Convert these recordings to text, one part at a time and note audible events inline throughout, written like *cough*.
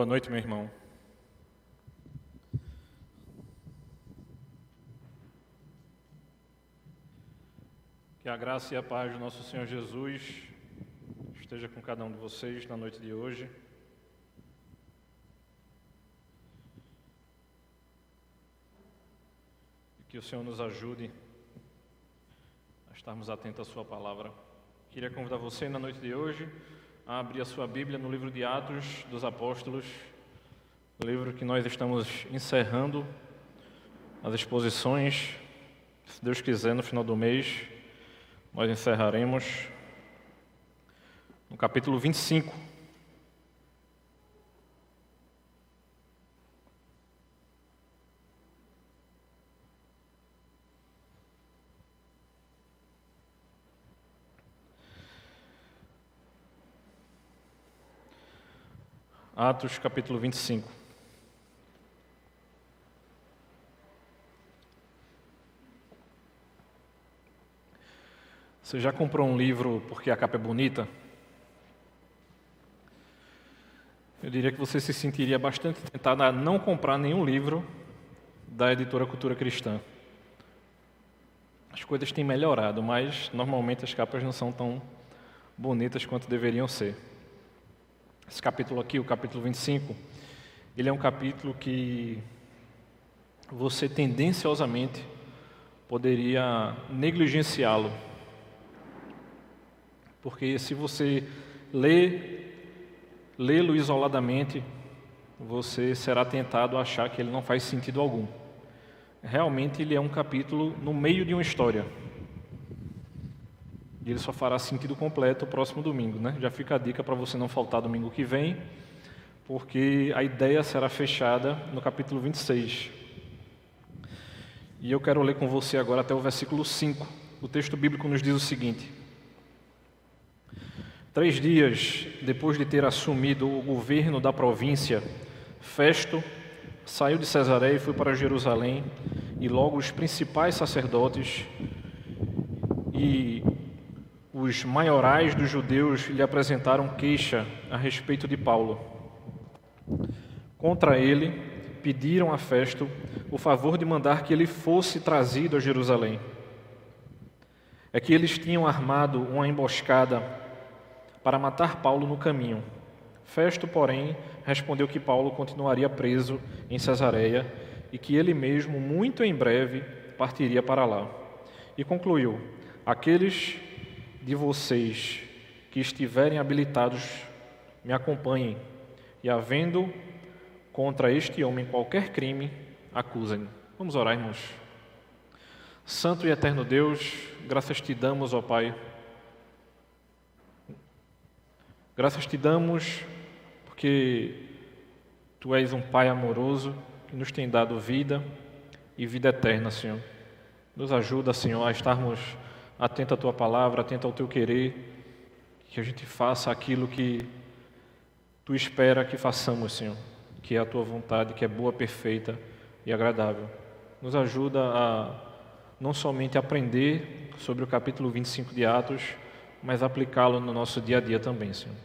Boa noite, meu irmão. Que a graça e a paz do nosso Senhor Jesus esteja com cada um de vocês na noite de hoje. E que o Senhor nos ajude a estarmos atentos à Sua palavra. Queria convidar você na noite de hoje a abrir a sua Bíblia no livro de Atos dos Apóstolos, livro que nós estamos encerrando as exposições. Se Deus quiser, no final do mês, nós encerraremos no capítulo 25. Atos capítulo 25. Você já comprou um livro porque a capa é bonita? Eu diria que você se sentiria bastante tentado a não comprar nenhum livro da editora Cultura Cristã. As coisas têm melhorado, mas normalmente as capas não são tão bonitas quanto deveriam ser. Esse capítulo aqui, o capítulo 25, ele é um capítulo que você tendenciosamente poderia negligenciá-lo. Porque se você lê, lê-lo isoladamente, você será tentado a achar que ele não faz sentido algum. Realmente ele é um capítulo no meio de uma história. E ele só fará sentido completo o próximo domingo, né? Já fica a dica para você não faltar domingo que vem, porque a ideia será fechada no capítulo 26. E eu quero ler com você agora até o versículo 5. O texto bíblico nos diz o seguinte: Três dias depois de ter assumido o governo da província, Festo saiu de Cesareia e foi para Jerusalém, e logo os principais sacerdotes e os maiorais dos judeus lhe apresentaram queixa a respeito de Paulo. Contra ele, pediram a Festo o favor de mandar que ele fosse trazido a Jerusalém. É que eles tinham armado uma emboscada para matar Paulo no caminho. Festo, porém, respondeu que Paulo continuaria preso em Cesareia e que ele mesmo, muito em breve, partiria para lá. E concluiu: Aqueles de vocês que estiverem habilitados me acompanhem, e havendo contra este homem qualquer crime, acusem. Vamos orar, irmãos. Santo e eterno Deus, graças te damos, ó Pai. Graças te damos porque tu és um Pai amoroso que nos tem dado vida e vida eterna, Senhor. Nos ajuda, Senhor, a estarmos atento à tua palavra, atento ao teu querer, que a gente faça aquilo que tu espera que façamos, Senhor, que é a tua vontade, que é boa, perfeita e agradável. Nos ajuda a não somente aprender sobre o capítulo 25 de Atos, mas aplicá-lo no nosso dia a dia também, Senhor.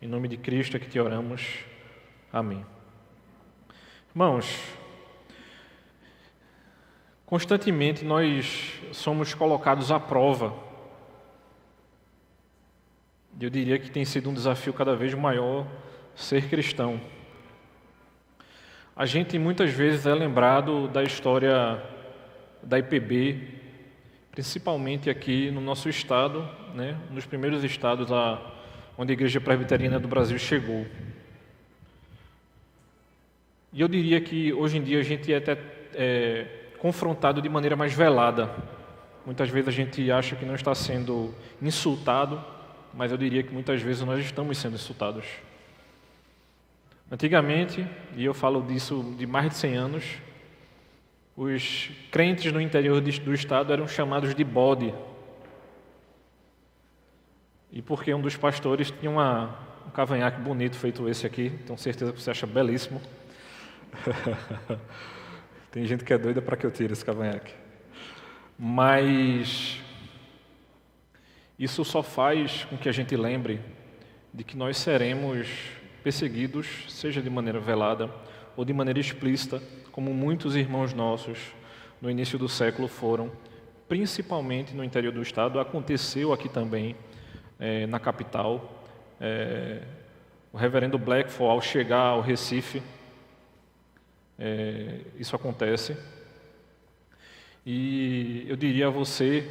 Em nome de Cristo é que te oramos. Amém. Irmãos, Constantemente nós somos colocados à prova. Eu diria que tem sido um desafio cada vez maior ser cristão. A gente muitas vezes é lembrado da história da IPB, principalmente aqui no nosso estado, né, nos primeiros estados lá onde a Igreja Presbiteriana do Brasil chegou. E eu diria que hoje em dia a gente é até é, confrontado de maneira mais velada. Muitas vezes a gente acha que não está sendo insultado, mas eu diria que muitas vezes nós estamos sendo insultados. Antigamente, e eu falo disso de mais de 100 anos, os crentes no interior do estado eram chamados de bode. E porque um dos pastores tinha uma, um cavanhaque bonito feito esse aqui, tenho certeza que você acha belíssimo. *laughs* Tem gente que é doida para que eu tire esse cavanhaque. Mas isso só faz com que a gente lembre de que nós seremos perseguidos, seja de maneira velada ou de maneira explícita, como muitos irmãos nossos no início do século foram, principalmente no interior do estado. Aconteceu aqui também, é, na capital. É, o reverendo Blackford, ao chegar ao Recife, é, isso acontece. E eu diria a você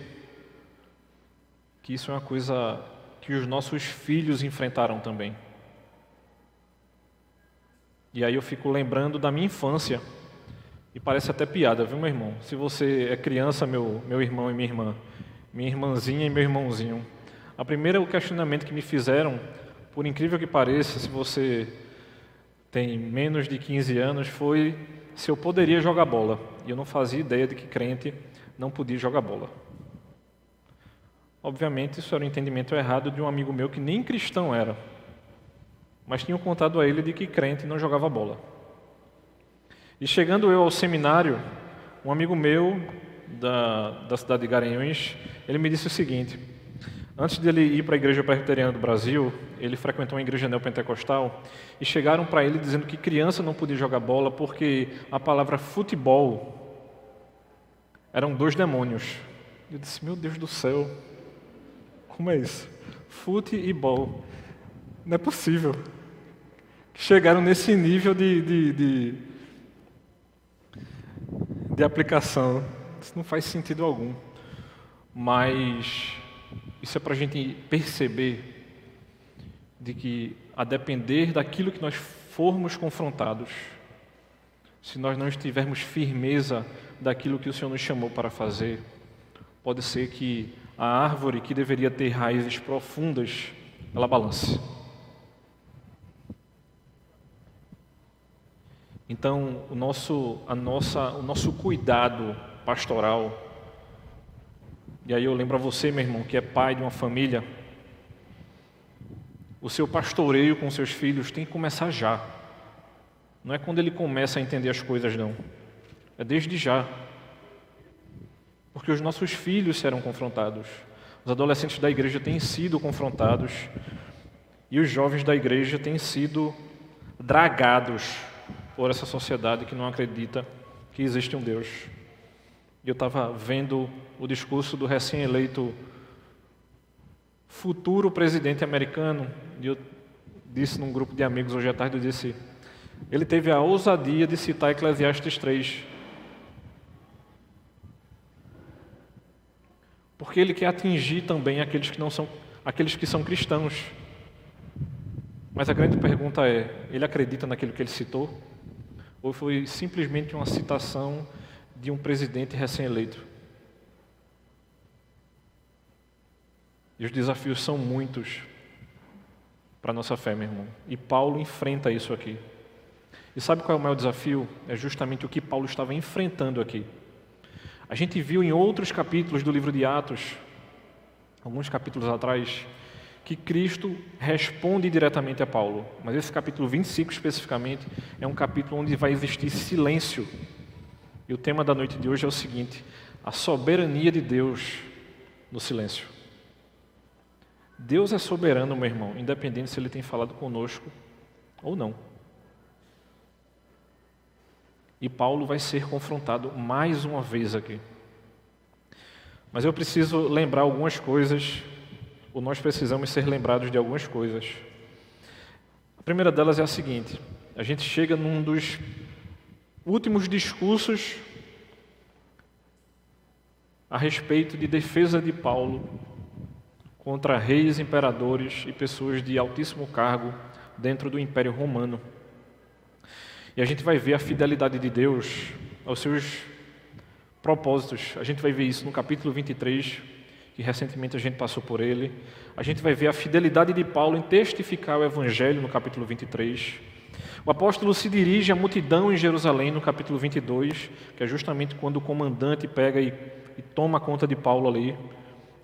que isso é uma coisa que os nossos filhos enfrentaram também. E aí eu fico lembrando da minha infância. E parece até piada, viu, meu irmão? Se você é criança, meu, meu irmão e minha irmã, minha irmãzinha e meu irmãozinho. A primeira o questionamento que me fizeram, por incrível que pareça, se você tem menos de 15 anos, foi se eu poderia jogar bola. E eu não fazia ideia de que crente não podia jogar bola. Obviamente, isso era um entendimento errado de um amigo meu que nem cristão era, mas tinha contado a ele de que crente não jogava bola. E chegando eu ao seminário, um amigo meu da, da cidade de Garanhuns, ele me disse o seguinte: antes dele ir para a igreja presbiteriana do Brasil, ele frequentou uma igreja neopentecostal e chegaram para ele dizendo que criança não podia jogar bola porque a palavra futebol eram dois demônios. Eu disse: meu Deus do céu, como é isso? Fute e bol. Não é possível. Chegaram nesse nível de, de, de de aplicação. Isso não faz sentido algum. Mas isso é para a gente perceber de que, a depender daquilo que nós formos confrontados, se nós não estivermos firmeza daquilo que o Senhor nos chamou para fazer, pode ser que a árvore que deveria ter raízes profundas, ela balance. Então, o nosso, a nossa, o nosso cuidado pastoral, e aí eu lembro a você, meu irmão, que é pai de uma família, o seu pastoreio com seus filhos tem que começar já. Não é quando ele começa a entender as coisas, não. É desde já. Porque os nossos filhos serão confrontados. Os adolescentes da igreja têm sido confrontados. E os jovens da igreja têm sido dragados por essa sociedade que não acredita que existe um Deus. E eu estava vendo o discurso do recém-eleito futuro presidente americano, e eu disse num grupo de amigos hoje à tarde, eu disse, ele teve a ousadia de citar Eclesiastes 3. Porque ele quer atingir também aqueles que não são aqueles que são cristãos. Mas a grande pergunta é, ele acredita naquilo que ele citou? ou foi simplesmente uma citação de um presidente recém-eleito? E os desafios são muitos para a nossa fé, meu irmão. E Paulo enfrenta isso aqui. E sabe qual é o maior desafio? É justamente o que Paulo estava enfrentando aqui. A gente viu em outros capítulos do livro de Atos, alguns capítulos atrás, que Cristo responde diretamente a Paulo. Mas esse capítulo 25 especificamente é um capítulo onde vai existir silêncio. E o tema da noite de hoje é o seguinte: a soberania de Deus no silêncio. Deus é soberano, meu irmão, independente se ele tem falado conosco ou não. E Paulo vai ser confrontado mais uma vez aqui. Mas eu preciso lembrar algumas coisas ou nós precisamos ser lembrados de algumas coisas. A primeira delas é a seguinte: a gente chega num dos últimos discursos a respeito de defesa de Paulo contra reis, imperadores e pessoas de altíssimo cargo dentro do Império Romano. E a gente vai ver a fidelidade de Deus aos seus propósitos. A gente vai ver isso no capítulo 23, que recentemente a gente passou por ele. A gente vai ver a fidelidade de Paulo em testificar o Evangelho no capítulo 23. O apóstolo se dirige à multidão em Jerusalém no capítulo 22, que é justamente quando o comandante pega e, e toma conta de Paulo ali,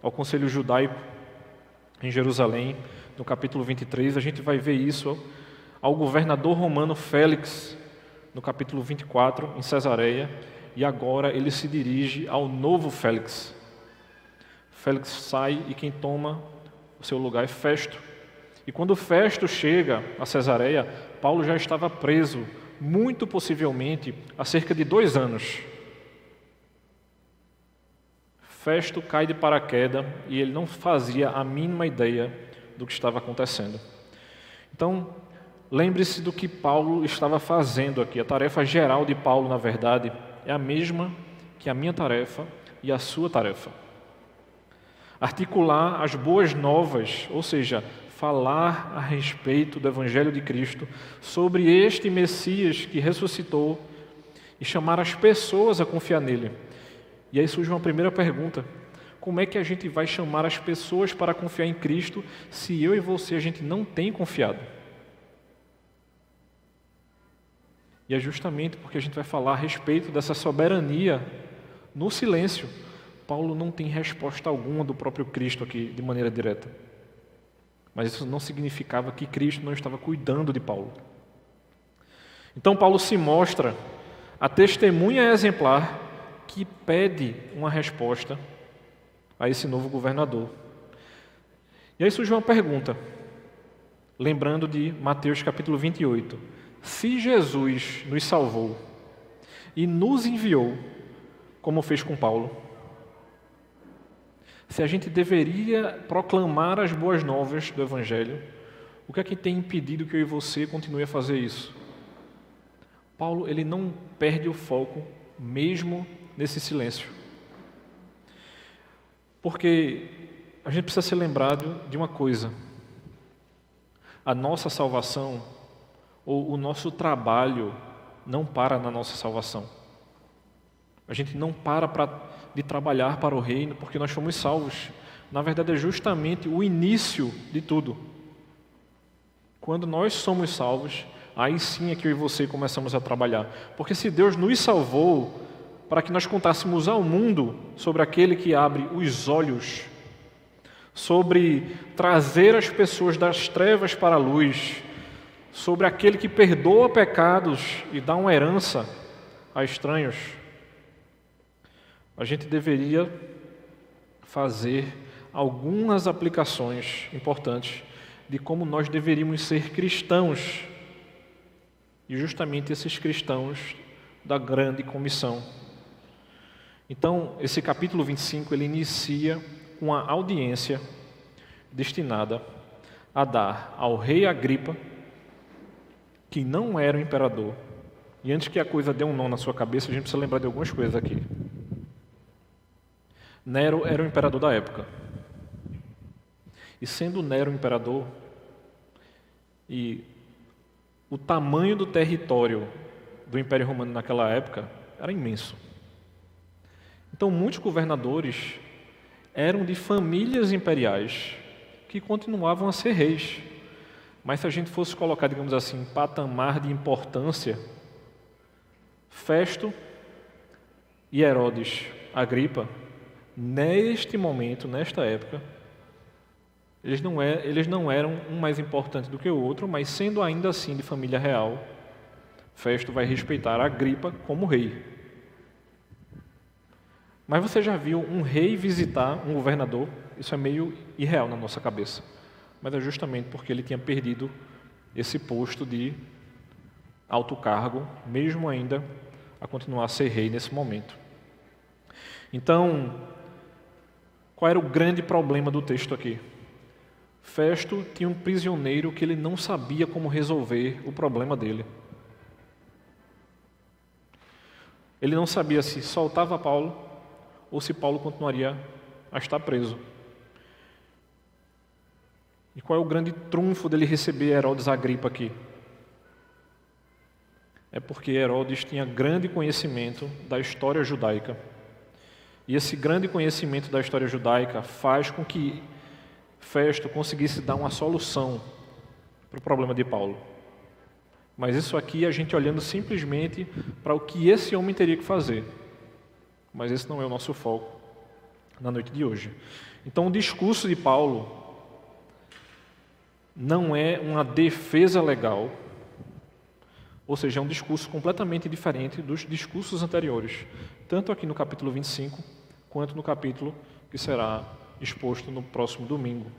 ao conselho judaico em Jerusalém, no capítulo 23. A gente vai ver isso ao governador romano Félix, no capítulo 24, em Cesareia, e agora ele se dirige ao novo Félix, Félix sai e quem toma o seu lugar é Festo. E quando Festo chega a Cesareia, Paulo já estava preso, muito possivelmente há cerca de dois anos. Festo cai de paraquedas e ele não fazia a mínima ideia do que estava acontecendo. Então, lembre-se do que Paulo estava fazendo aqui. A tarefa geral de Paulo, na verdade, é a mesma que a minha tarefa e a sua tarefa. Articular as boas novas, ou seja, falar a respeito do Evangelho de Cristo, sobre este Messias que ressuscitou e chamar as pessoas a confiar nele. E aí surge uma primeira pergunta: como é que a gente vai chamar as pessoas para confiar em Cristo se eu e você a gente não tem confiado? E é justamente porque a gente vai falar a respeito dessa soberania no silêncio. Paulo não tem resposta alguma do próprio Cristo aqui de maneira direta. Mas isso não significava que Cristo não estava cuidando de Paulo. Então, Paulo se mostra a testemunha exemplar que pede uma resposta a esse novo governador. E aí surge uma pergunta, lembrando de Mateus capítulo 28. Se Jesus nos salvou e nos enviou, como fez com Paulo, se a gente deveria proclamar as boas novas do Evangelho, o que é que tem impedido que eu e você continue a fazer isso? Paulo ele não perde o foco mesmo nesse silêncio. Porque a gente precisa ser lembrado de uma coisa: a nossa salvação ou o nosso trabalho não para na nossa salvação. A gente não para pra, de trabalhar para o reino porque nós fomos salvos. Na verdade, é justamente o início de tudo. Quando nós somos salvos, aí sim é que eu e você começamos a trabalhar. Porque se Deus nos salvou, para que nós contássemos ao mundo sobre aquele que abre os olhos, sobre trazer as pessoas das trevas para a luz, sobre aquele que perdoa pecados e dá uma herança a estranhos. A gente deveria fazer algumas aplicações importantes de como nós deveríamos ser cristãos. E justamente esses cristãos da grande comissão. Então, esse capítulo 25 ele inicia com a audiência destinada a dar ao rei Agripa, que não era o imperador. E antes que a coisa dê um nó na sua cabeça, a gente precisa lembrar de algumas coisas aqui. Nero era o imperador da época. E sendo Nero o imperador, e o tamanho do território do Império Romano naquela época era imenso. Então, muitos governadores eram de famílias imperiais que continuavam a ser reis. Mas se a gente fosse colocar, digamos assim, patamar de importância, Festo e Herodes Agripa, neste momento, nesta época, eles não, é, eles não eram um mais importante do que o outro, mas sendo ainda assim de família real, Festo vai respeitar Agripa como rei. Mas você já viu um rei visitar um governador? Isso é meio irreal na nossa cabeça. Mas é justamente porque ele tinha perdido esse posto de alto cargo, mesmo ainda a continuar a ser rei nesse momento. Então, qual era o grande problema do texto aqui? Festo tinha um prisioneiro que ele não sabia como resolver o problema dele. Ele não sabia se soltava Paulo ou se Paulo continuaria a estar preso. E qual é o grande trunfo dele receber Herodes Agripa aqui? É porque Herodes tinha grande conhecimento da história judaica. E esse grande conhecimento da história judaica faz com que Festo conseguisse dar uma solução para o problema de Paulo. Mas isso aqui a gente olhando simplesmente para o que esse homem teria que fazer. Mas esse não é o nosso foco na noite de hoje. Então, o discurso de Paulo não é uma defesa legal, ou seja, é um discurso completamente diferente dos discursos anteriores, tanto aqui no capítulo 25, quanto no capítulo que será exposto no próximo domingo.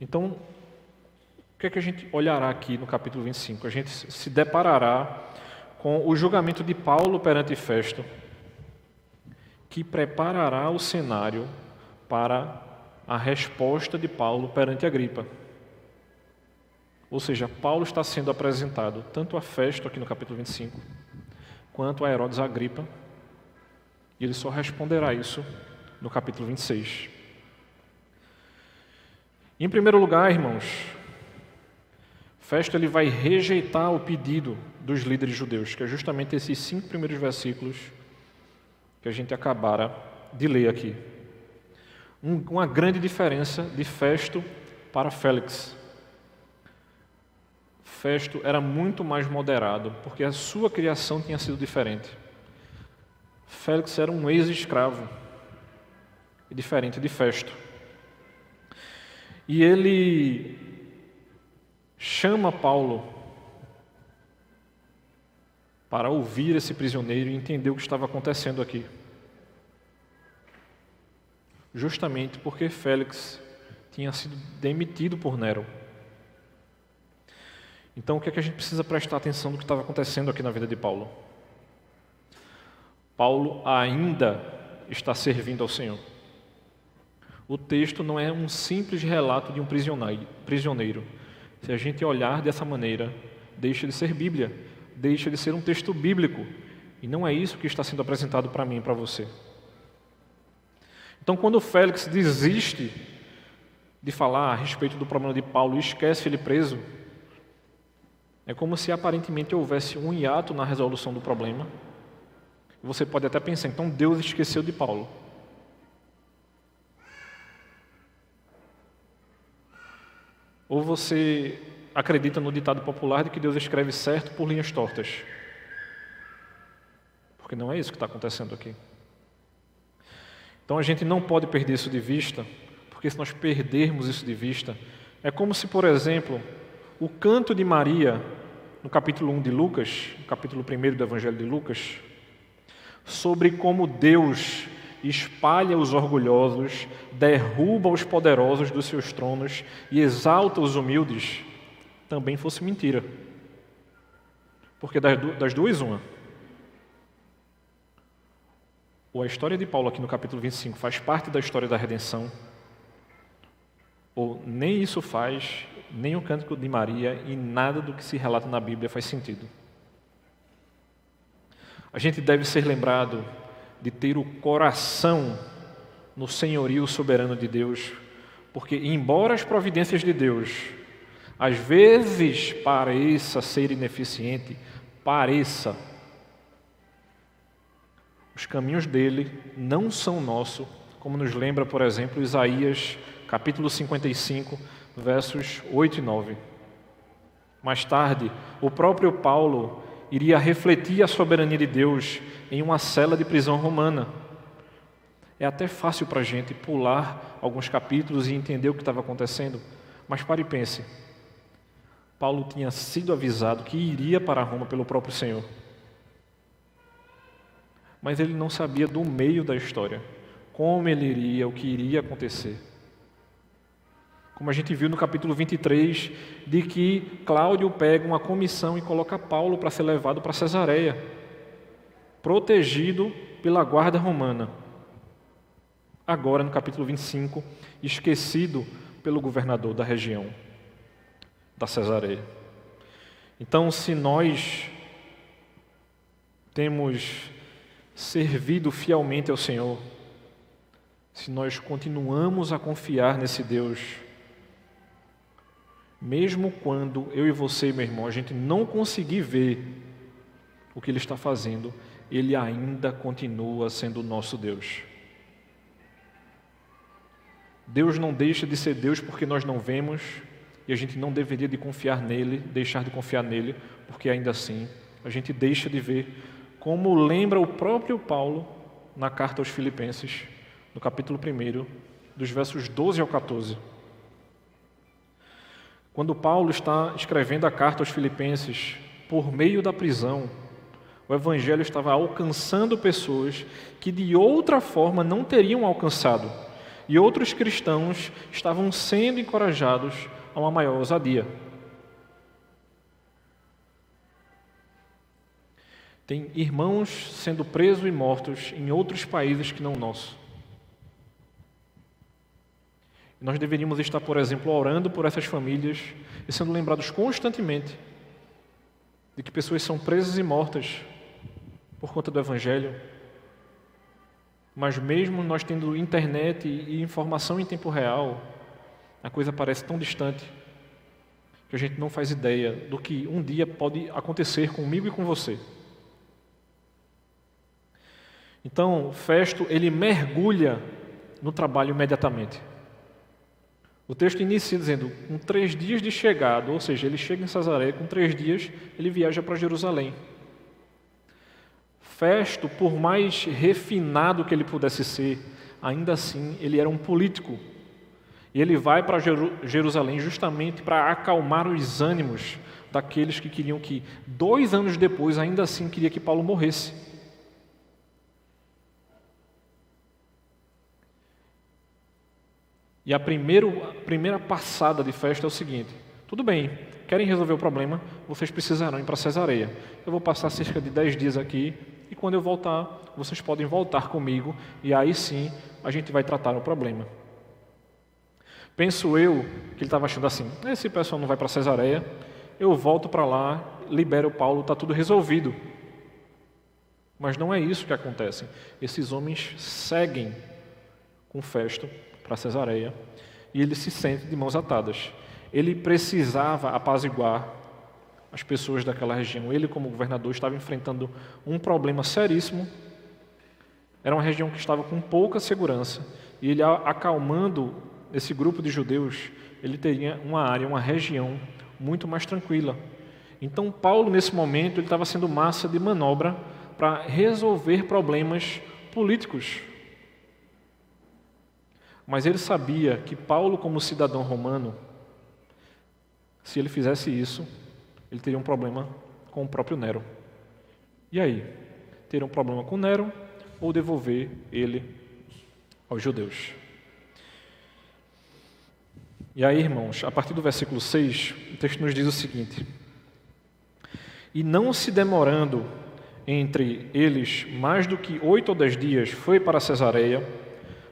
Então, que é que a gente olhará aqui no capítulo 25? A gente se deparará com o julgamento de Paulo perante Festo, que preparará o cenário para a resposta de Paulo perante Agripa. Ou seja, Paulo está sendo apresentado tanto a Festo, aqui no capítulo 25, quanto a Herodes Agripa, e ele só responderá isso no capítulo 26. Em primeiro lugar, irmãos, Festo ele vai rejeitar o pedido dos líderes judeus, que é justamente esses cinco primeiros versículos que a gente acabara de ler aqui. Um, uma grande diferença de Festo para Félix. Festo era muito mais moderado, porque a sua criação tinha sido diferente. Félix era um ex-escravo, diferente de Festo. E ele chama Paulo para ouvir esse prisioneiro e entender o que estava acontecendo aqui. Justamente porque Félix tinha sido demitido por Nero. Então, o que é que a gente precisa prestar atenção no que estava acontecendo aqui na vida de Paulo? Paulo ainda está servindo ao Senhor. O texto não é um simples relato de um prisioneiro se a gente olhar dessa maneira, deixa de ser Bíblia, deixa de ser um texto bíblico. E não é isso que está sendo apresentado para mim e para você. Então, quando Félix desiste de falar a respeito do problema de Paulo e esquece ele preso, é como se aparentemente houvesse um hiato na resolução do problema. Você pode até pensar, então Deus esqueceu de Paulo. Ou você acredita no ditado popular de que Deus escreve certo por linhas tortas? Porque não é isso que está acontecendo aqui. Então a gente não pode perder isso de vista, porque se nós perdermos isso de vista, é como se, por exemplo, o canto de Maria, no capítulo 1 de Lucas, no capítulo 1 do Evangelho de Lucas, sobre como Deus espalha os orgulhosos, derruba os poderosos dos seus tronos e exalta os humildes, também fosse mentira. Porque das duas, uma. Ou a história de Paulo aqui no capítulo 25 faz parte da história da redenção, ou nem isso faz, nem o cântico de Maria e nada do que se relata na Bíblia faz sentido. A gente deve ser lembrado de ter o coração no senhorio soberano de Deus, porque, embora as providências de Deus às vezes pareça ser ineficiente, pareça, os caminhos dele não são nossos, como nos lembra, por exemplo, Isaías capítulo 55, versos 8 e 9. Mais tarde, o próprio Paulo iria refletir a soberania de Deus em uma cela de prisão romana. É até fácil para a gente pular alguns capítulos e entender o que estava acontecendo, mas pare e pense. Paulo tinha sido avisado que iria para Roma pelo próprio Senhor. Mas ele não sabia do meio da história, como ele iria, o que iria acontecer como a gente viu no capítulo 23, de que Cláudio pega uma comissão e coloca Paulo para ser levado para Cesareia, protegido pela guarda romana. Agora, no capítulo 25, esquecido pelo governador da região da Cesareia. Então, se nós temos servido fielmente ao Senhor, se nós continuamos a confiar nesse Deus, mesmo quando eu e você, meu irmão, a gente não conseguir ver o que Ele está fazendo, Ele ainda continua sendo o nosso Deus. Deus não deixa de ser Deus porque nós não vemos e a gente não deveria de confiar nele, deixar de confiar nele, porque ainda assim a gente deixa de ver, como lembra o próprio Paulo na carta aos Filipenses, no capítulo 1, dos versos 12 ao 14. Quando Paulo está escrevendo a carta aos Filipenses, por meio da prisão, o Evangelho estava alcançando pessoas que de outra forma não teriam alcançado, e outros cristãos estavam sendo encorajados a uma maior ousadia. Tem irmãos sendo presos e mortos em outros países que não o nosso. Nós deveríamos estar, por exemplo, orando por essas famílias e sendo lembrados constantemente de que pessoas são presas e mortas por conta do Evangelho. Mas, mesmo nós tendo internet e informação em tempo real, a coisa parece tão distante que a gente não faz ideia do que um dia pode acontecer comigo e com você. Então, Festo, ele mergulha no trabalho imediatamente. O texto inicia dizendo, com três dias de chegada, ou seja, ele chega em Cesaré, com três dias ele viaja para Jerusalém. Festo, por mais refinado que ele pudesse ser, ainda assim ele era um político. E ele vai para Jerusalém justamente para acalmar os ânimos daqueles que queriam que, dois anos depois, ainda assim queria que Paulo morresse. E a, primeira passada de festa é o seguinte: tudo bem, querem resolver o problema, vocês precisarão ir para Cesareia. Eu vou passar cerca de 10 dias aqui e quando eu voltar, vocês podem voltar comigo e aí sim a gente vai tratar o problema. Penso eu que ele estava achando assim: esse pessoal não vai para Cesareia, eu volto para lá, libero Paulo, está tudo resolvido. Mas não é isso que acontece. Esses homens seguem com Festo para Cesareia e ele se sente de mãos atadas. Ele precisava apaziguar as pessoas daquela região. Ele, como governador, estava enfrentando um problema seríssimo. Era uma região que estava com pouca segurança e ele, acalmando esse grupo de judeus, ele teria uma área, uma região muito mais tranquila. Então, Paulo, nesse momento, ele estava sendo massa de manobra para resolver problemas políticos mas ele sabia que Paulo, como cidadão romano, se ele fizesse isso, ele teria um problema com o próprio Nero. E aí? Teria um problema com Nero ou devolver ele aos judeus? E aí, irmãos, a partir do versículo 6, o texto nos diz o seguinte: E não se demorando entre eles mais do que oito ou dez dias, foi para Cesareia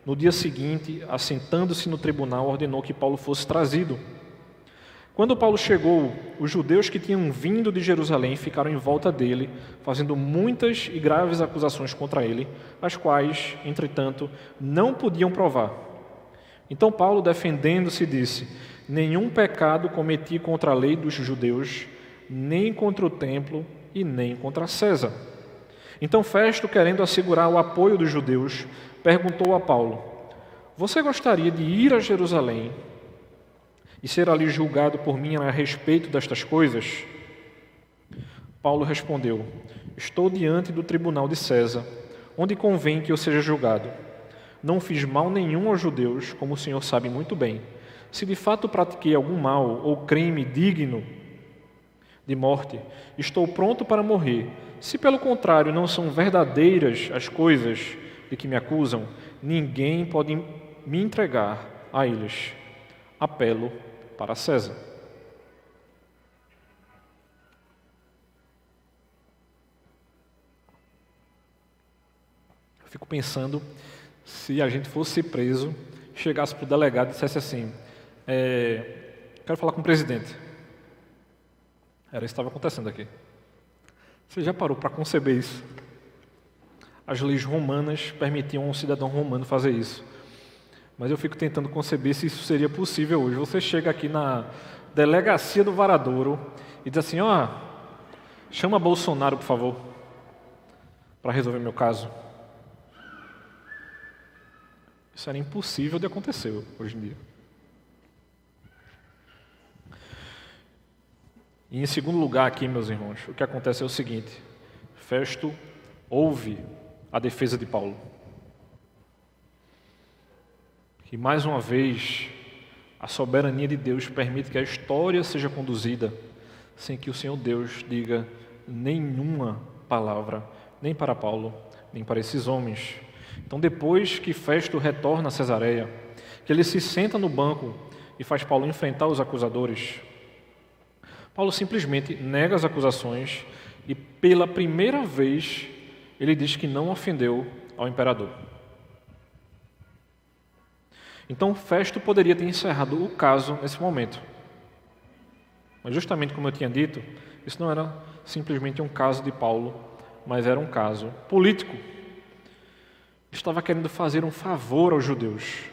no dia seguinte, assentando-se no tribunal, ordenou que Paulo fosse trazido. Quando Paulo chegou, os judeus que tinham vindo de Jerusalém ficaram em volta dele, fazendo muitas e graves acusações contra ele, as quais, entretanto, não podiam provar. Então Paulo, defendendo-se, disse: Nenhum pecado cometi contra a lei dos judeus, nem contra o templo e nem contra César. Então Festo, querendo assegurar o apoio dos judeus, perguntou a Paulo: Você gostaria de ir a Jerusalém e ser ali julgado por mim a respeito destas coisas? Paulo respondeu: Estou diante do tribunal de César, onde convém que eu seja julgado. Não fiz mal nenhum aos judeus, como o Senhor sabe muito bem. Se de fato pratiquei algum mal ou crime digno de morte, estou pronto para morrer. Se pelo contrário não são verdadeiras as coisas de que me acusam, ninguém pode me entregar a eles. Apelo para César. Eu fico pensando se a gente fosse preso, chegasse para o delegado e dissesse assim: é, quero falar com o presidente. Era isso que estava acontecendo aqui. Você já parou para conceber isso? as leis romanas permitiam a um cidadão romano fazer isso. Mas eu fico tentando conceber se isso seria possível hoje. Você chega aqui na delegacia do Varadouro e diz assim: ó, oh, chama Bolsonaro, por favor, para resolver meu caso. Isso era impossível de acontecer hoje em dia. E em segundo lugar, aqui, meus irmãos, o que acontece é o seguinte: Festo ouve a defesa de Paulo. E mais uma vez, a soberania de Deus permite que a história seja conduzida sem que o Senhor Deus diga nenhuma palavra, nem para Paulo, nem para esses homens. Então, depois que Festo retorna a Cesareia, que ele se senta no banco e faz Paulo enfrentar os acusadores, Paulo simplesmente nega as acusações e pela primeira vez ele diz que não ofendeu ao imperador. Então Festo poderia ter encerrado o caso nesse momento. Mas justamente como eu tinha dito, isso não era simplesmente um caso de Paulo, mas era um caso político. Estava querendo fazer um favor aos judeus.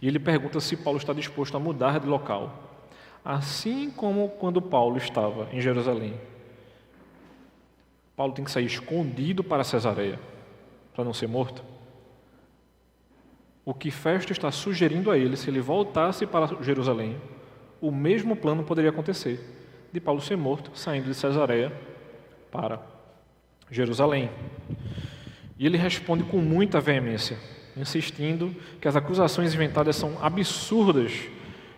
E ele pergunta se Paulo está disposto a mudar de local, assim como quando Paulo estava em Jerusalém. Paulo tem que sair escondido para Cesareia, para não ser morto. O que Festo está sugerindo a ele, se ele voltasse para Jerusalém, o mesmo plano poderia acontecer, de Paulo ser morto, saindo de Cesareia para Jerusalém. E ele responde com muita veemência, insistindo que as acusações inventadas são absurdas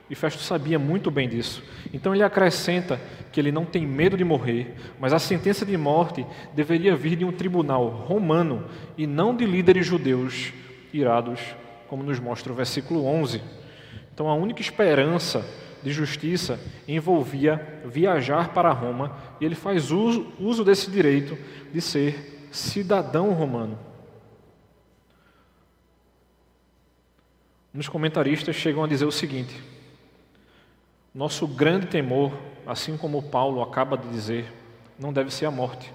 e Festo sabia muito bem disso. Então ele acrescenta que ele não tem medo de morrer, mas a sentença de morte deveria vir de um tribunal romano e não de líderes judeus irados, como nos mostra o versículo 11. Então a única esperança de justiça envolvia viajar para Roma e ele faz uso, uso desse direito de ser cidadão romano. Nos comentaristas chegam a dizer o seguinte: nosso grande temor, assim como Paulo acaba de dizer, não deve ser a morte,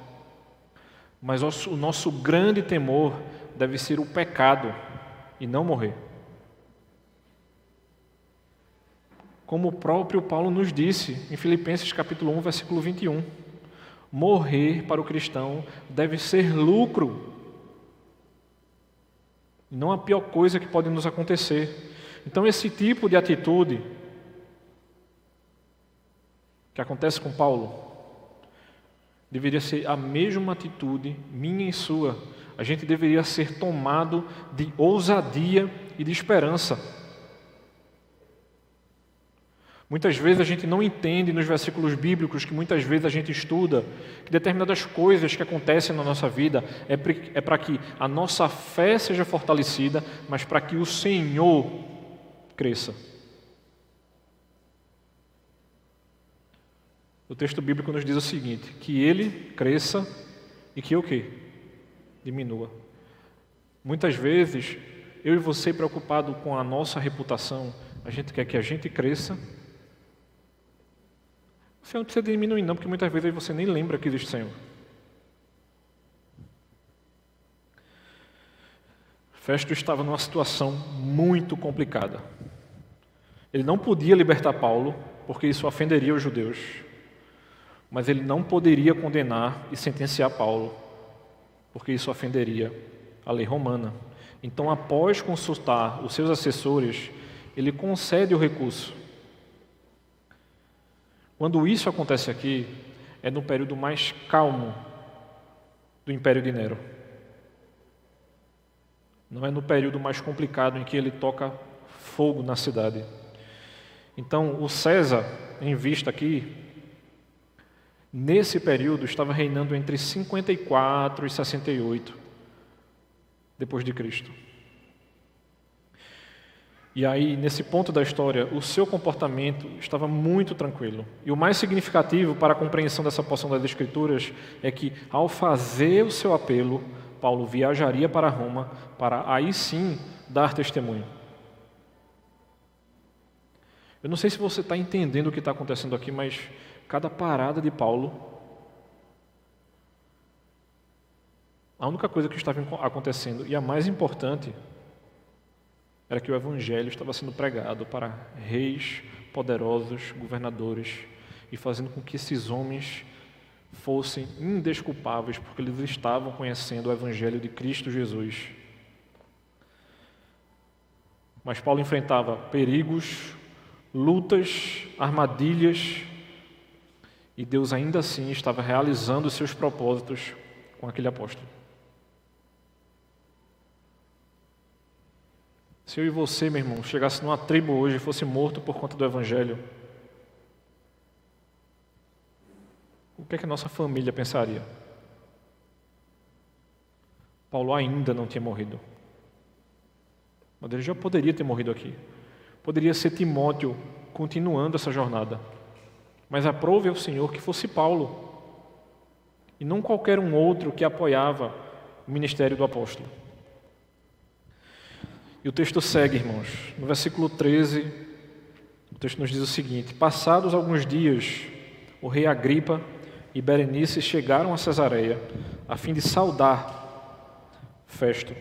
mas o nosso grande temor deve ser o pecado e não morrer. Como o próprio Paulo nos disse em Filipenses capítulo 1, versículo 21, morrer para o cristão deve ser lucro. Não a pior coisa que pode nos acontecer. Então esse tipo de atitude que acontece com Paulo deveria ser a mesma atitude minha e sua. A gente deveria ser tomado de ousadia e de esperança. Muitas vezes a gente não entende nos versículos bíblicos que muitas vezes a gente estuda que determinadas coisas que acontecem na nossa vida é para que a nossa fé seja fortalecida, mas para que o Senhor cresça. O texto bíblico nos diz o seguinte: que ele cresça e que eu quê? Diminua. Muitas vezes, eu e você preocupado com a nossa reputação, a gente quer que a gente cresça. Você não precisa diminuir, não, porque muitas vezes você nem lembra que existe Senhor. Festo estava numa situação muito complicada. Ele não podia libertar Paulo, porque isso ofenderia os judeus mas ele não poderia condenar e sentenciar Paulo, porque isso ofenderia a lei romana. Então, após consultar os seus assessores, ele concede o recurso. Quando isso acontece aqui, é no período mais calmo do Império de Nero. Não é no período mais complicado em que ele toca fogo na cidade. Então, o César, em vista aqui, Nesse período estava reinando entre 54 e 68 depois de Cristo. E aí, nesse ponto da história, o seu comportamento estava muito tranquilo. E o mais significativo para a compreensão dessa porção das Escrituras é que, ao fazer o seu apelo, Paulo viajaria para Roma para aí sim dar testemunho. Eu não sei se você está entendendo o que está acontecendo aqui, mas cada parada de Paulo, a única coisa que estava acontecendo, e a mais importante, era que o Evangelho estava sendo pregado para reis, poderosos, governadores, e fazendo com que esses homens fossem indesculpáveis, porque eles estavam conhecendo o Evangelho de Cristo Jesus. Mas Paulo enfrentava perigos, lutas, armadilhas, e Deus ainda assim estava realizando os seus propósitos com aquele apóstolo. Se eu e você, meu irmão, chegasse numa tribo hoje e fosse morto por conta do Evangelho, o que é que a nossa família pensaria? Paulo ainda não tinha morrido. Mas ele já poderia ter morrido aqui. Poderia ser Timóteo continuando essa jornada. Mas aprove ao Senhor que fosse Paulo. e não qualquer um outro que apoiava o ministério do apóstolo. E o texto segue, irmãos. No versículo 13, o texto nos diz o seguinte: Passados alguns dias, o rei Agripa e Berenice chegaram a Cesareia a fim de saudar Festo.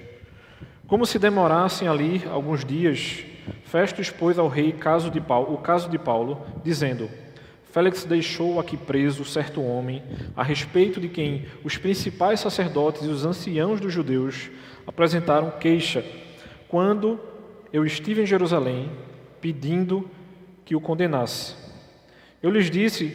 Como se demorassem ali alguns dias, Festo expôs ao rei caso Paulo, o caso de Paulo, dizendo: Félix deixou aqui preso certo homem, a respeito de quem os principais sacerdotes e os anciãos dos judeus apresentaram queixa, quando eu estive em Jerusalém pedindo que o condenasse. Eu lhes disse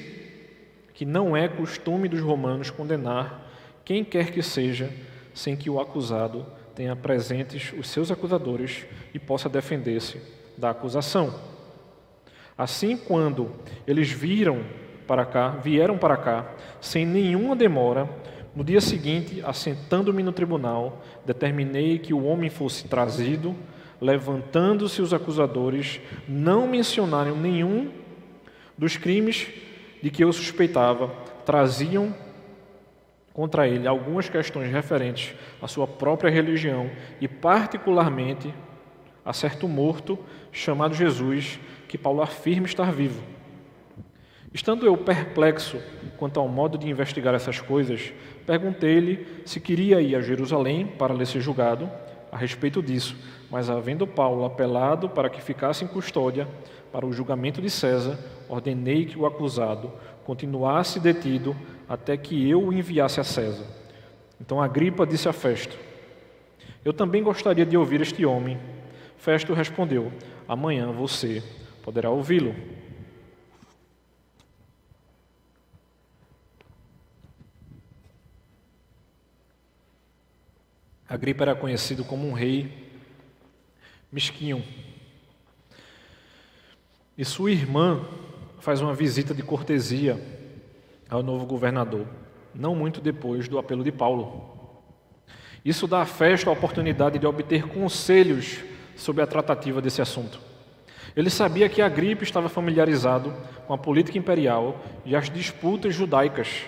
que não é costume dos romanos condenar quem quer que seja, sem que o acusado tenha presentes os seus acusadores e possa defender-se da acusação. Assim, quando eles viram para cá, vieram para cá, sem nenhuma demora, no dia seguinte, assentando-me no tribunal, determinei que o homem fosse trazido, levantando-se os acusadores, não mencionaram nenhum dos crimes de que eu suspeitava, traziam contra ele algumas questões referentes à sua própria religião e, particularmente, a certo morto chamado Jesus, que Paulo afirma estar vivo. Estando eu perplexo quanto ao modo de investigar essas coisas, perguntei-lhe se queria ir a Jerusalém para lhe ser julgado a respeito disso, mas havendo Paulo apelado para que ficasse em custódia para o julgamento de César, ordenei que o acusado continuasse detido até que eu o enviasse a César. Então Agripa disse a Festo: Eu também gostaria de ouvir este homem. Festo respondeu: Amanhã você poderá ouvi-lo. Agripa era conhecido como um rei mesquinho. E sua irmã faz uma visita de cortesia ao novo governador, não muito depois do apelo de Paulo. Isso dá a festa a oportunidade de obter conselhos sobre a tratativa desse assunto. Ele sabia que Agripa estava familiarizado com a política imperial e as disputas judaicas.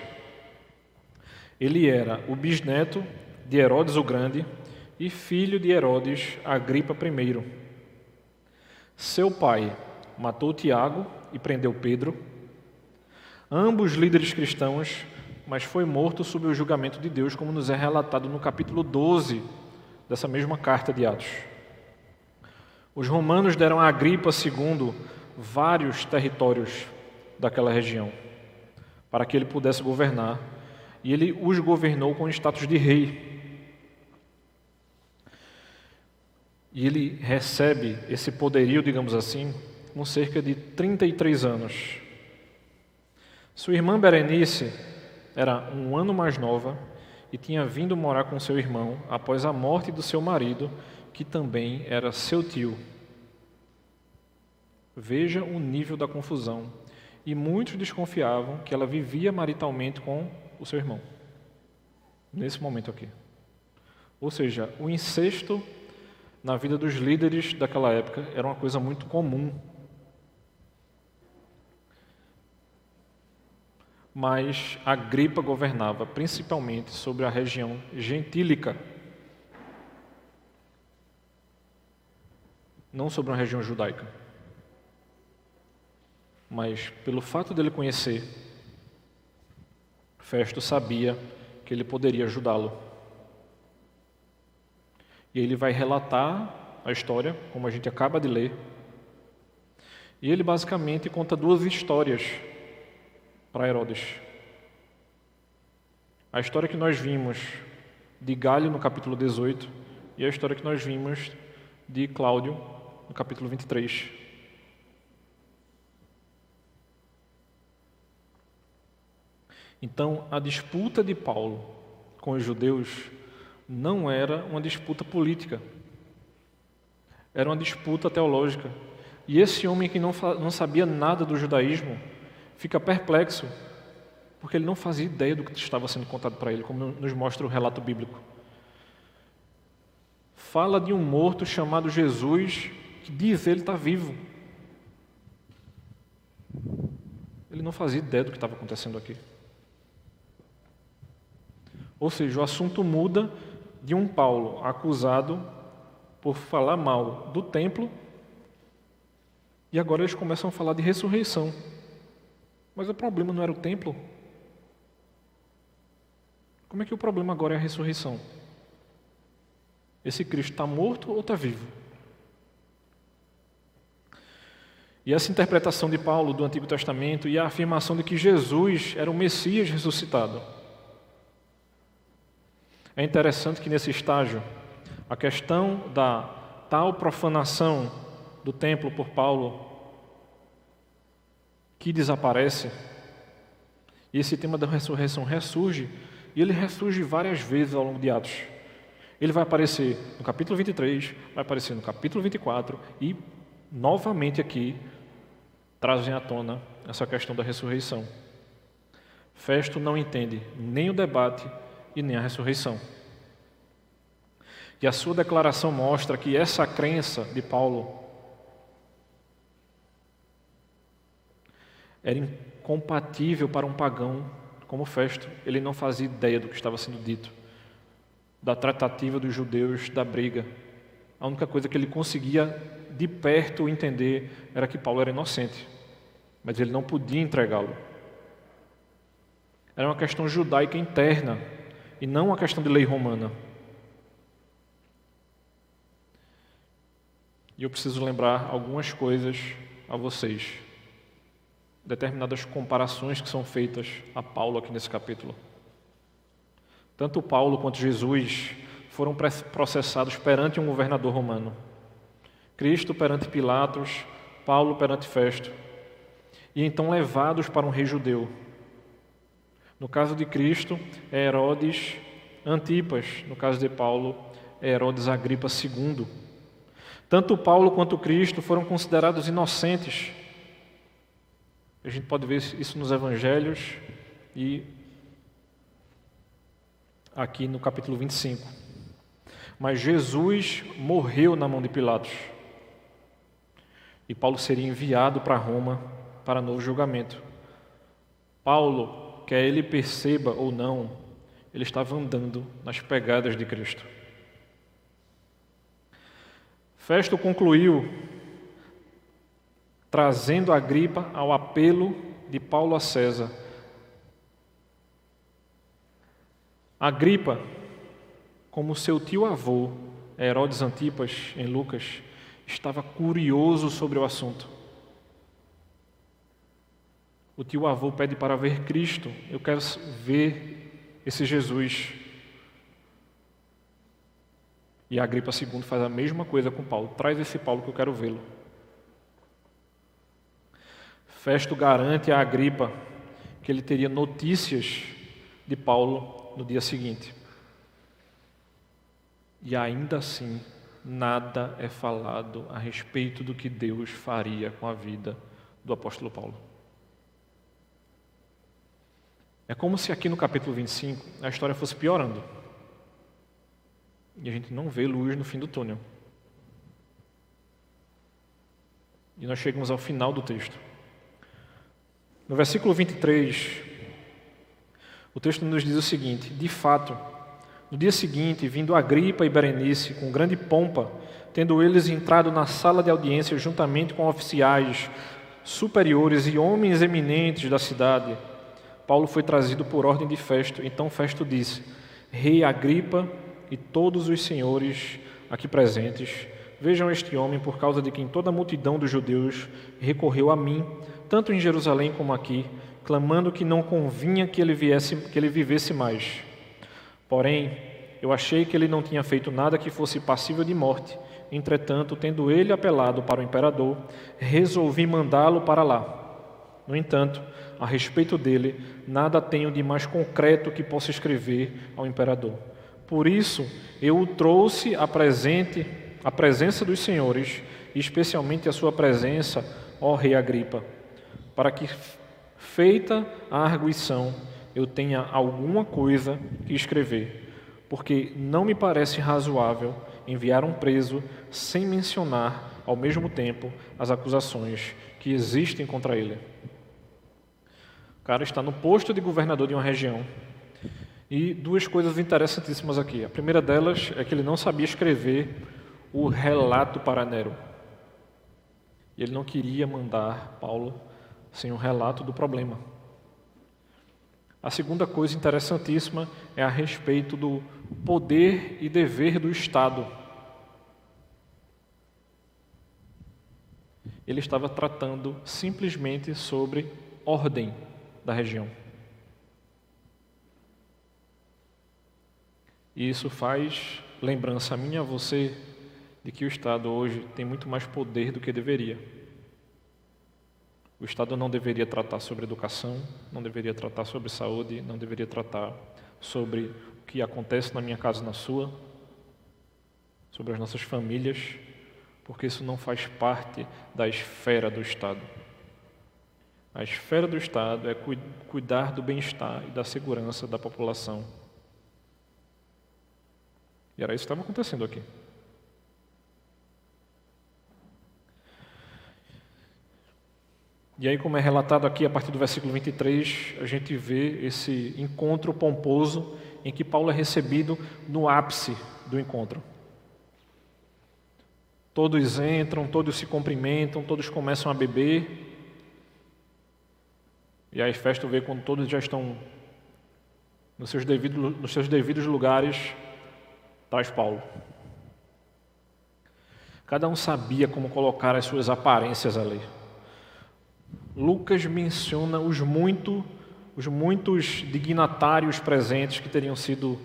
Ele era o bisneto de Herodes o Grande e filho de Herodes Agripa I. Seu pai matou Tiago e prendeu Pedro, ambos líderes cristãos, mas foi morto sob o julgamento de Deus, como nos é relatado no capítulo 12 dessa mesma carta de Atos. Os romanos deram a Agripa II vários territórios daquela região, para que ele pudesse governar, e ele os governou com status de rei. E ele recebe esse poderio, digamos assim, com cerca de 33 anos. Sua irmã Berenice era um ano mais nova e tinha vindo morar com seu irmão após a morte do seu marido, que também era seu tio. Veja o nível da confusão. E muitos desconfiavam que ela vivia maritalmente com o seu irmão. Nesse momento aqui. Ou seja, o incesto na vida dos líderes daquela época era uma coisa muito comum mas Agripa governava principalmente sobre a região gentílica, não sobre uma região judaica. Mas pelo fato dele conhecer, Festo sabia que ele poderia ajudá-lo. E ele vai relatar a história, como a gente acaba de ler. E ele basicamente conta duas histórias para Herodes. A história que nós vimos de Galho no capítulo 18 e a história que nós vimos de Cláudio no capítulo 23. Então, a disputa de Paulo com os judeus não era uma disputa política, era uma disputa teológica. E esse homem que não, não sabia nada do judaísmo, fica perplexo, porque ele não fazia ideia do que estava sendo contado para ele, como nos mostra o relato bíblico. Fala de um morto chamado Jesus, que diz ele está vivo. Ele não fazia ideia do que estava acontecendo aqui. Ou seja, o assunto muda de um Paulo acusado por falar mal do templo e agora eles começam a falar de ressurreição. Mas o problema não era o templo? Como é que o problema agora é a ressurreição? Esse Cristo está morto ou está vivo? E essa interpretação de Paulo do Antigo Testamento e a afirmação de que Jesus era o Messias ressuscitado. É interessante que nesse estágio, a questão da tal profanação do templo por Paulo, que desaparece, e esse tema da ressurreição ressurge, e ele ressurge várias vezes ao longo de Atos. Ele vai aparecer no capítulo 23, vai aparecer no capítulo 24 e novamente aqui trazem à tona essa questão da ressurreição. Festo não entende nem o debate e nem a ressurreição. E a sua declaração mostra que essa crença de Paulo era incompatível para um pagão como Festo. Ele não fazia ideia do que estava sendo dito, da tratativa dos judeus, da briga. A única coisa que ele conseguia de perto entender era que Paulo era inocente, mas ele não podia entregá-lo. Era uma questão judaica interna e não uma questão de lei romana. E eu preciso lembrar algumas coisas a vocês, determinadas comparações que são feitas a Paulo aqui nesse capítulo. Tanto Paulo quanto Jesus foram processados perante um governador romano. Cristo perante Pilatos, Paulo perante Festo, e então levados para um rei judeu. No caso de Cristo, é Herodes Antipas, no caso de Paulo, é Herodes Agripa II. Tanto Paulo quanto Cristo foram considerados inocentes. A gente pode ver isso nos evangelhos e aqui no capítulo 25. Mas Jesus morreu na mão de Pilatos. E Paulo seria enviado para Roma para novo julgamento. Paulo, quer ele perceba ou não, ele estava andando nas pegadas de Cristo. Festo concluiu trazendo a gripa ao apelo de Paulo a César. A gripa, como seu tio-avô, Herodes Antipas, em Lucas, estava curioso sobre o assunto. O tio-avô pede para ver Cristo. Eu quero ver esse Jesus. E a Agripa II faz a mesma coisa com Paulo. Traz esse Paulo que eu quero vê-lo. Festo garante a Agripa que ele teria notícias de Paulo no dia seguinte. E ainda assim, nada é falado a respeito do que Deus faria com a vida do apóstolo Paulo. É como se aqui no capítulo 25 a história fosse piorando. E a gente não vê luz no fim do túnel. E nós chegamos ao final do texto. No versículo 23, o texto nos diz o seguinte: De fato, no dia seguinte, vindo Agripa e Berenice com grande pompa, tendo eles entrado na sala de audiência juntamente com oficiais superiores e homens eminentes da cidade, Paulo foi trazido por ordem de Festo. Então Festo disse: Rei Agripa e todos os senhores aqui presentes, vejam este homem por causa de quem toda a multidão dos judeus recorreu a mim, tanto em Jerusalém como aqui, clamando que não convinha que ele viesse, que ele vivesse mais. Porém, eu achei que ele não tinha feito nada que fosse passível de morte. Entretanto, tendo ele apelado para o imperador, resolvi mandá-lo para lá. No entanto, a respeito dele, nada tenho de mais concreto que possa escrever ao imperador. Por isso, eu o trouxe à, presente, à presença dos senhores, especialmente a sua presença, ó rei Agripa, para que, feita a arguição, eu tenha alguma coisa que escrever, porque não me parece razoável enviar um preso sem mencionar, ao mesmo tempo, as acusações que existem contra ele. Cara está no posto de governador de uma região E duas coisas interessantíssimas aqui. A primeira delas é que ele não sabia escrever o relato para Nero. E ele não queria mandar Paulo sem um relato do problema. A segunda coisa interessantíssima é a respeito do poder e dever do Estado. Ele estava tratando simplesmente sobre ordem da região. E isso faz lembrança a mim e a você de que o Estado hoje tem muito mais poder do que deveria. O Estado não deveria tratar sobre educação, não deveria tratar sobre saúde, não deveria tratar sobre o que acontece na minha casa e na sua, sobre as nossas famílias, porque isso não faz parte da esfera do Estado. A esfera do Estado é cuidar do bem-estar e da segurança da população. E era isso que estava acontecendo aqui. E aí, como é relatado aqui a partir do versículo 23, a gente vê esse encontro pomposo em que Paulo é recebido no ápice do encontro. Todos entram, todos se cumprimentam, todos começam a beber. E aí Festo vê quando todos já estão nos seus devidos, nos seus devidos lugares, traz Paulo. Cada um sabia como colocar as suas aparências ali. Lucas menciona os, muito, os muitos dignatários presentes que teriam sido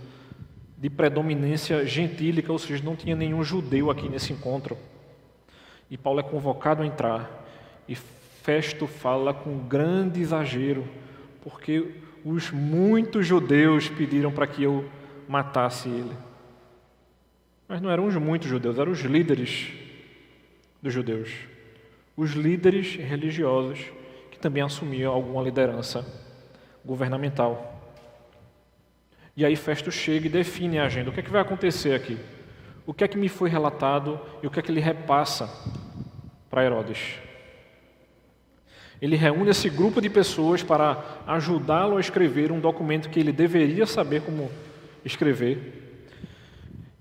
de predominância gentílica, ou seja, não tinha nenhum judeu aqui nesse encontro. E Paulo é convocado a entrar, e Festo fala com grande exagero, porque os muitos judeus pediram para que eu matasse ele. Mas não eram os muitos judeus, eram os líderes dos judeus, os líderes religiosos também assumia alguma liderança governamental. E aí Festo chega e define a agenda. O que é que vai acontecer aqui? O que é que me foi relatado e o que é que ele repassa para Herodes? Ele reúne esse grupo de pessoas para ajudá-lo a escrever um documento que ele deveria saber como escrever.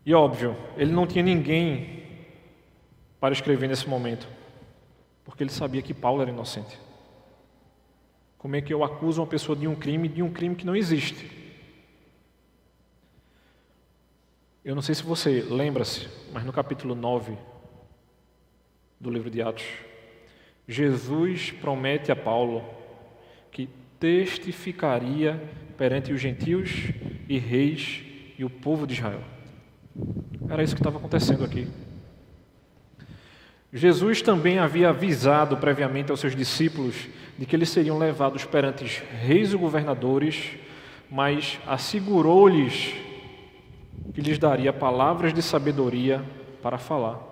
E óbvio, ele não tinha ninguém para escrever nesse momento, porque ele sabia que Paulo era inocente. Como é que eu acuso uma pessoa de um crime, de um crime que não existe? Eu não sei se você lembra-se, mas no capítulo 9 do livro de Atos, Jesus promete a Paulo que testificaria perante os gentios e reis e o povo de Israel. Era isso que estava acontecendo aqui. Jesus também havia avisado previamente aos seus discípulos de que eles seriam levados perante reis e governadores, mas assegurou-lhes que lhes daria palavras de sabedoria para falar.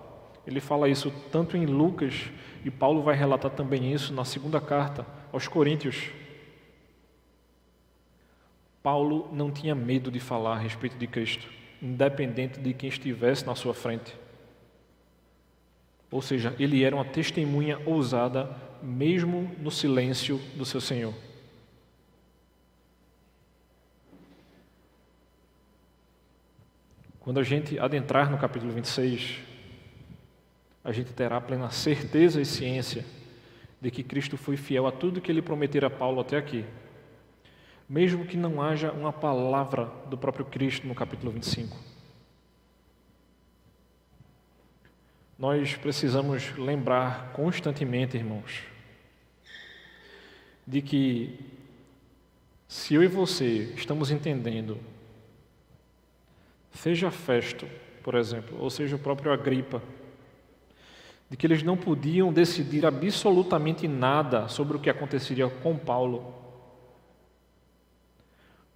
Ele fala isso tanto em Lucas, e Paulo vai relatar também isso na segunda carta aos Coríntios. Paulo não tinha medo de falar a respeito de Cristo, independente de quem estivesse na sua frente. Ou seja, ele era uma testemunha ousada, mesmo no silêncio do seu Senhor. Quando a gente adentrar no capítulo 26, a gente terá plena certeza e ciência de que Cristo foi fiel a tudo que ele prometera a Paulo até aqui. Mesmo que não haja uma palavra do próprio Cristo no capítulo 25. Nós precisamos lembrar constantemente, irmãos, de que se eu e você estamos entendendo, seja Festo, por exemplo, ou seja o próprio Agripa, de que eles não podiam decidir absolutamente nada sobre o que aconteceria com Paulo,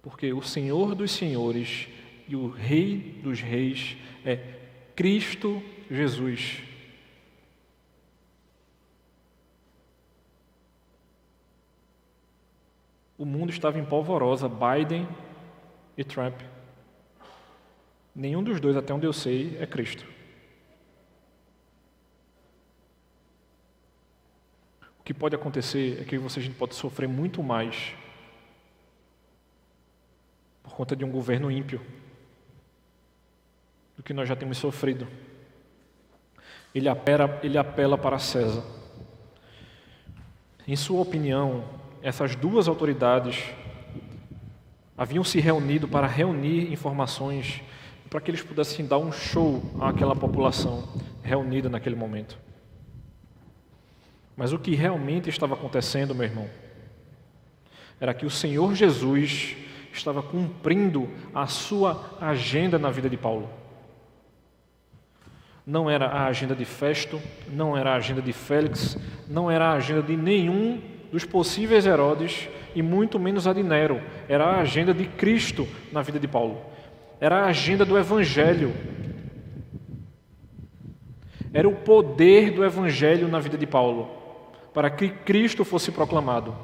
porque o Senhor dos Senhores e o Rei dos Reis é Cristo Jesus. O mundo estava em polvorosa, Biden e Trump. Nenhum dos dois, até onde eu sei, é Cristo. O que pode acontecer é que você a gente pode sofrer muito mais por conta de um governo ímpio, do que nós já temos sofrido. Ele apela, ele apela para César. Em sua opinião, essas duas autoridades haviam se reunido para reunir informações para que eles pudessem dar um show àquela população reunida naquele momento. Mas o que realmente estava acontecendo, meu irmão, era que o Senhor Jesus estava cumprindo a sua agenda na vida de Paulo. Não era a agenda de Festo, não era a agenda de Félix, não era a agenda de nenhum dos possíveis Herodes e muito menos a de Nero. Era a agenda de Cristo na vida de Paulo. Era a agenda do Evangelho. Era o poder do Evangelho na vida de Paulo, para que Cristo fosse proclamado.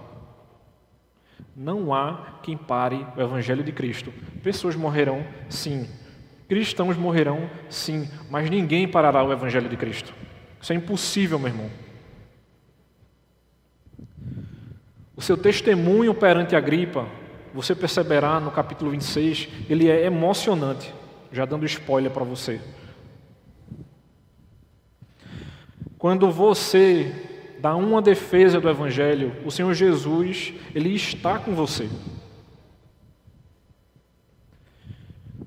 Não há quem pare o Evangelho de Cristo. Pessoas morrerão, sim. Cristãos morrerão, sim. Mas ninguém parará o Evangelho de Cristo. Isso é impossível, meu irmão. O seu testemunho perante a gripa, você perceberá no capítulo 26, ele é emocionante, já dando spoiler para você. Quando você dá uma defesa do evangelho, o Senhor Jesus, ele está com você.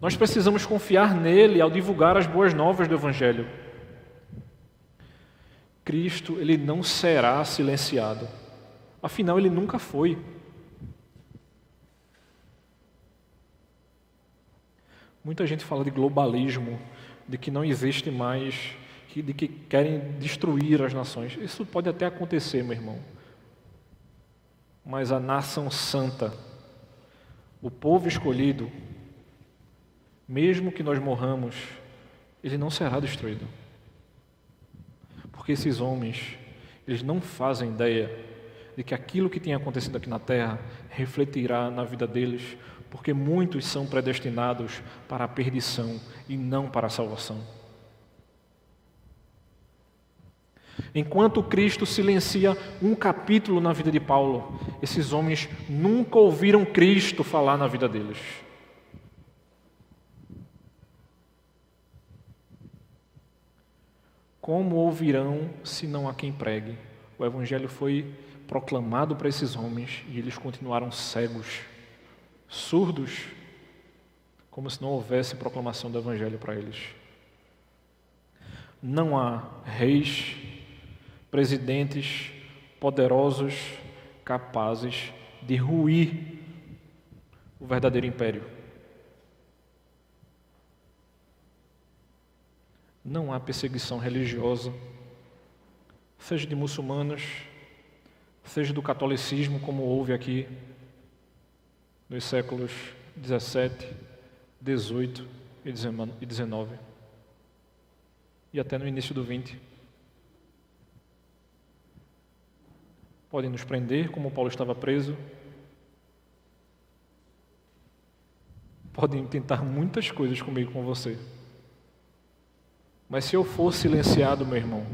Nós precisamos confiar nele ao divulgar as boas novas do evangelho. Cristo, ele não será silenciado. Afinal, ele nunca foi. Muita gente fala de globalismo, de que não existe mais, de que querem destruir as nações. Isso pode até acontecer, meu irmão. Mas a nação santa, o povo escolhido, mesmo que nós morramos, ele não será destruído. Porque esses homens, eles não fazem ideia de que aquilo que tem acontecido aqui na terra refletirá na vida deles, porque muitos são predestinados para a perdição e não para a salvação. Enquanto Cristo silencia um capítulo na vida de Paulo, esses homens nunca ouviram Cristo falar na vida deles. Como ouvirão se não há quem pregue? O Evangelho foi proclamado para esses homens e eles continuaram cegos, surdos, como se não houvesse proclamação do Evangelho para eles. Não há reis, presidentes poderosos capazes de ruir o verdadeiro império. Não há perseguição religiosa, seja de muçulmanos, seja do catolicismo, como houve aqui nos séculos 17, 18 e 19, e até no início do 20. Podem nos prender, como Paulo estava preso. Podem tentar muitas coisas comigo, com você. Mas se eu for silenciado, meu irmão,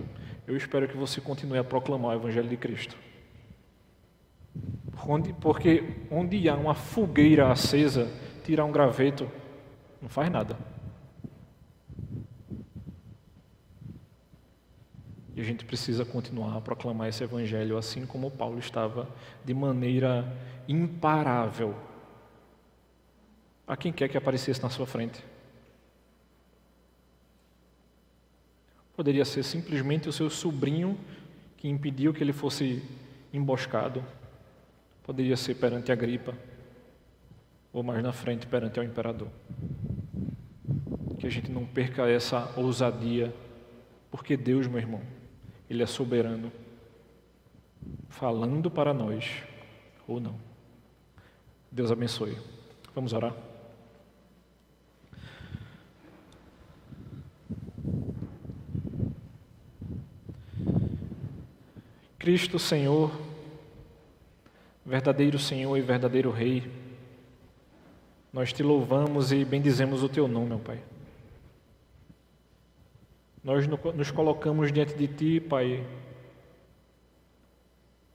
eu espero que você continue a proclamar o Evangelho de Cristo. Onde, porque onde há uma fogueira acesa, tirar um graveto não faz nada. E a gente precisa continuar a proclamar esse evangelho assim como Paulo estava, de maneira imparável. A quem quer que aparecesse na sua frente. Poderia ser simplesmente o seu sobrinho que impediu que ele fosse emboscado Poderia ser perante a gripa, ou mais na frente perante o imperador. Que a gente não perca essa ousadia, porque Deus, meu irmão, Ele é soberano, falando para nós, ou não. Deus abençoe. Vamos orar? Cristo Senhor, verdadeiro Senhor e verdadeiro Rei, nós te louvamos e bendizemos o teu nome, meu Pai. Nós nos colocamos diante de ti, Pai,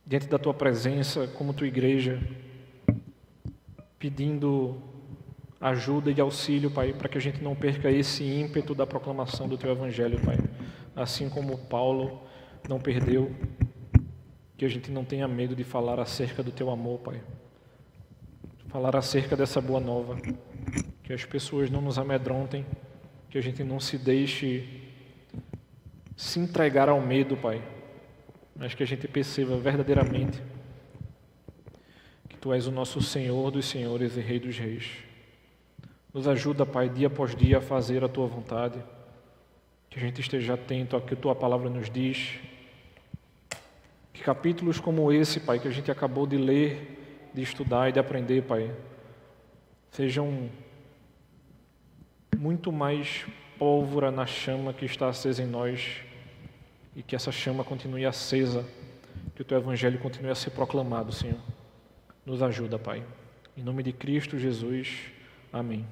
diante da tua presença, como tua igreja, pedindo ajuda e auxílio, Pai, para que a gente não perca esse ímpeto da proclamação do Teu Evangelho, Pai. Assim como Paulo não perdeu, que a gente não tenha medo de falar acerca do Teu amor, Pai. Falar acerca dessa boa nova. Que as pessoas não nos amedrontem, que a gente não se deixe se entregar ao medo, Pai, mas que a gente perceba verdadeiramente que Tu és o nosso Senhor dos Senhores e Rei dos Reis. Nos ajuda, Pai, dia após dia a fazer a Tua vontade, que a gente esteja atento ao que a Tua palavra nos diz, que capítulos como esse, Pai, que a gente acabou de ler, de estudar e de aprender, Pai, sejam muito mais pólvora na chama que está acesa em nós e que essa chama continue acesa, que o teu evangelho continue a ser proclamado, Senhor. Nos ajuda, Pai. Em nome de Cristo Jesus. Amém.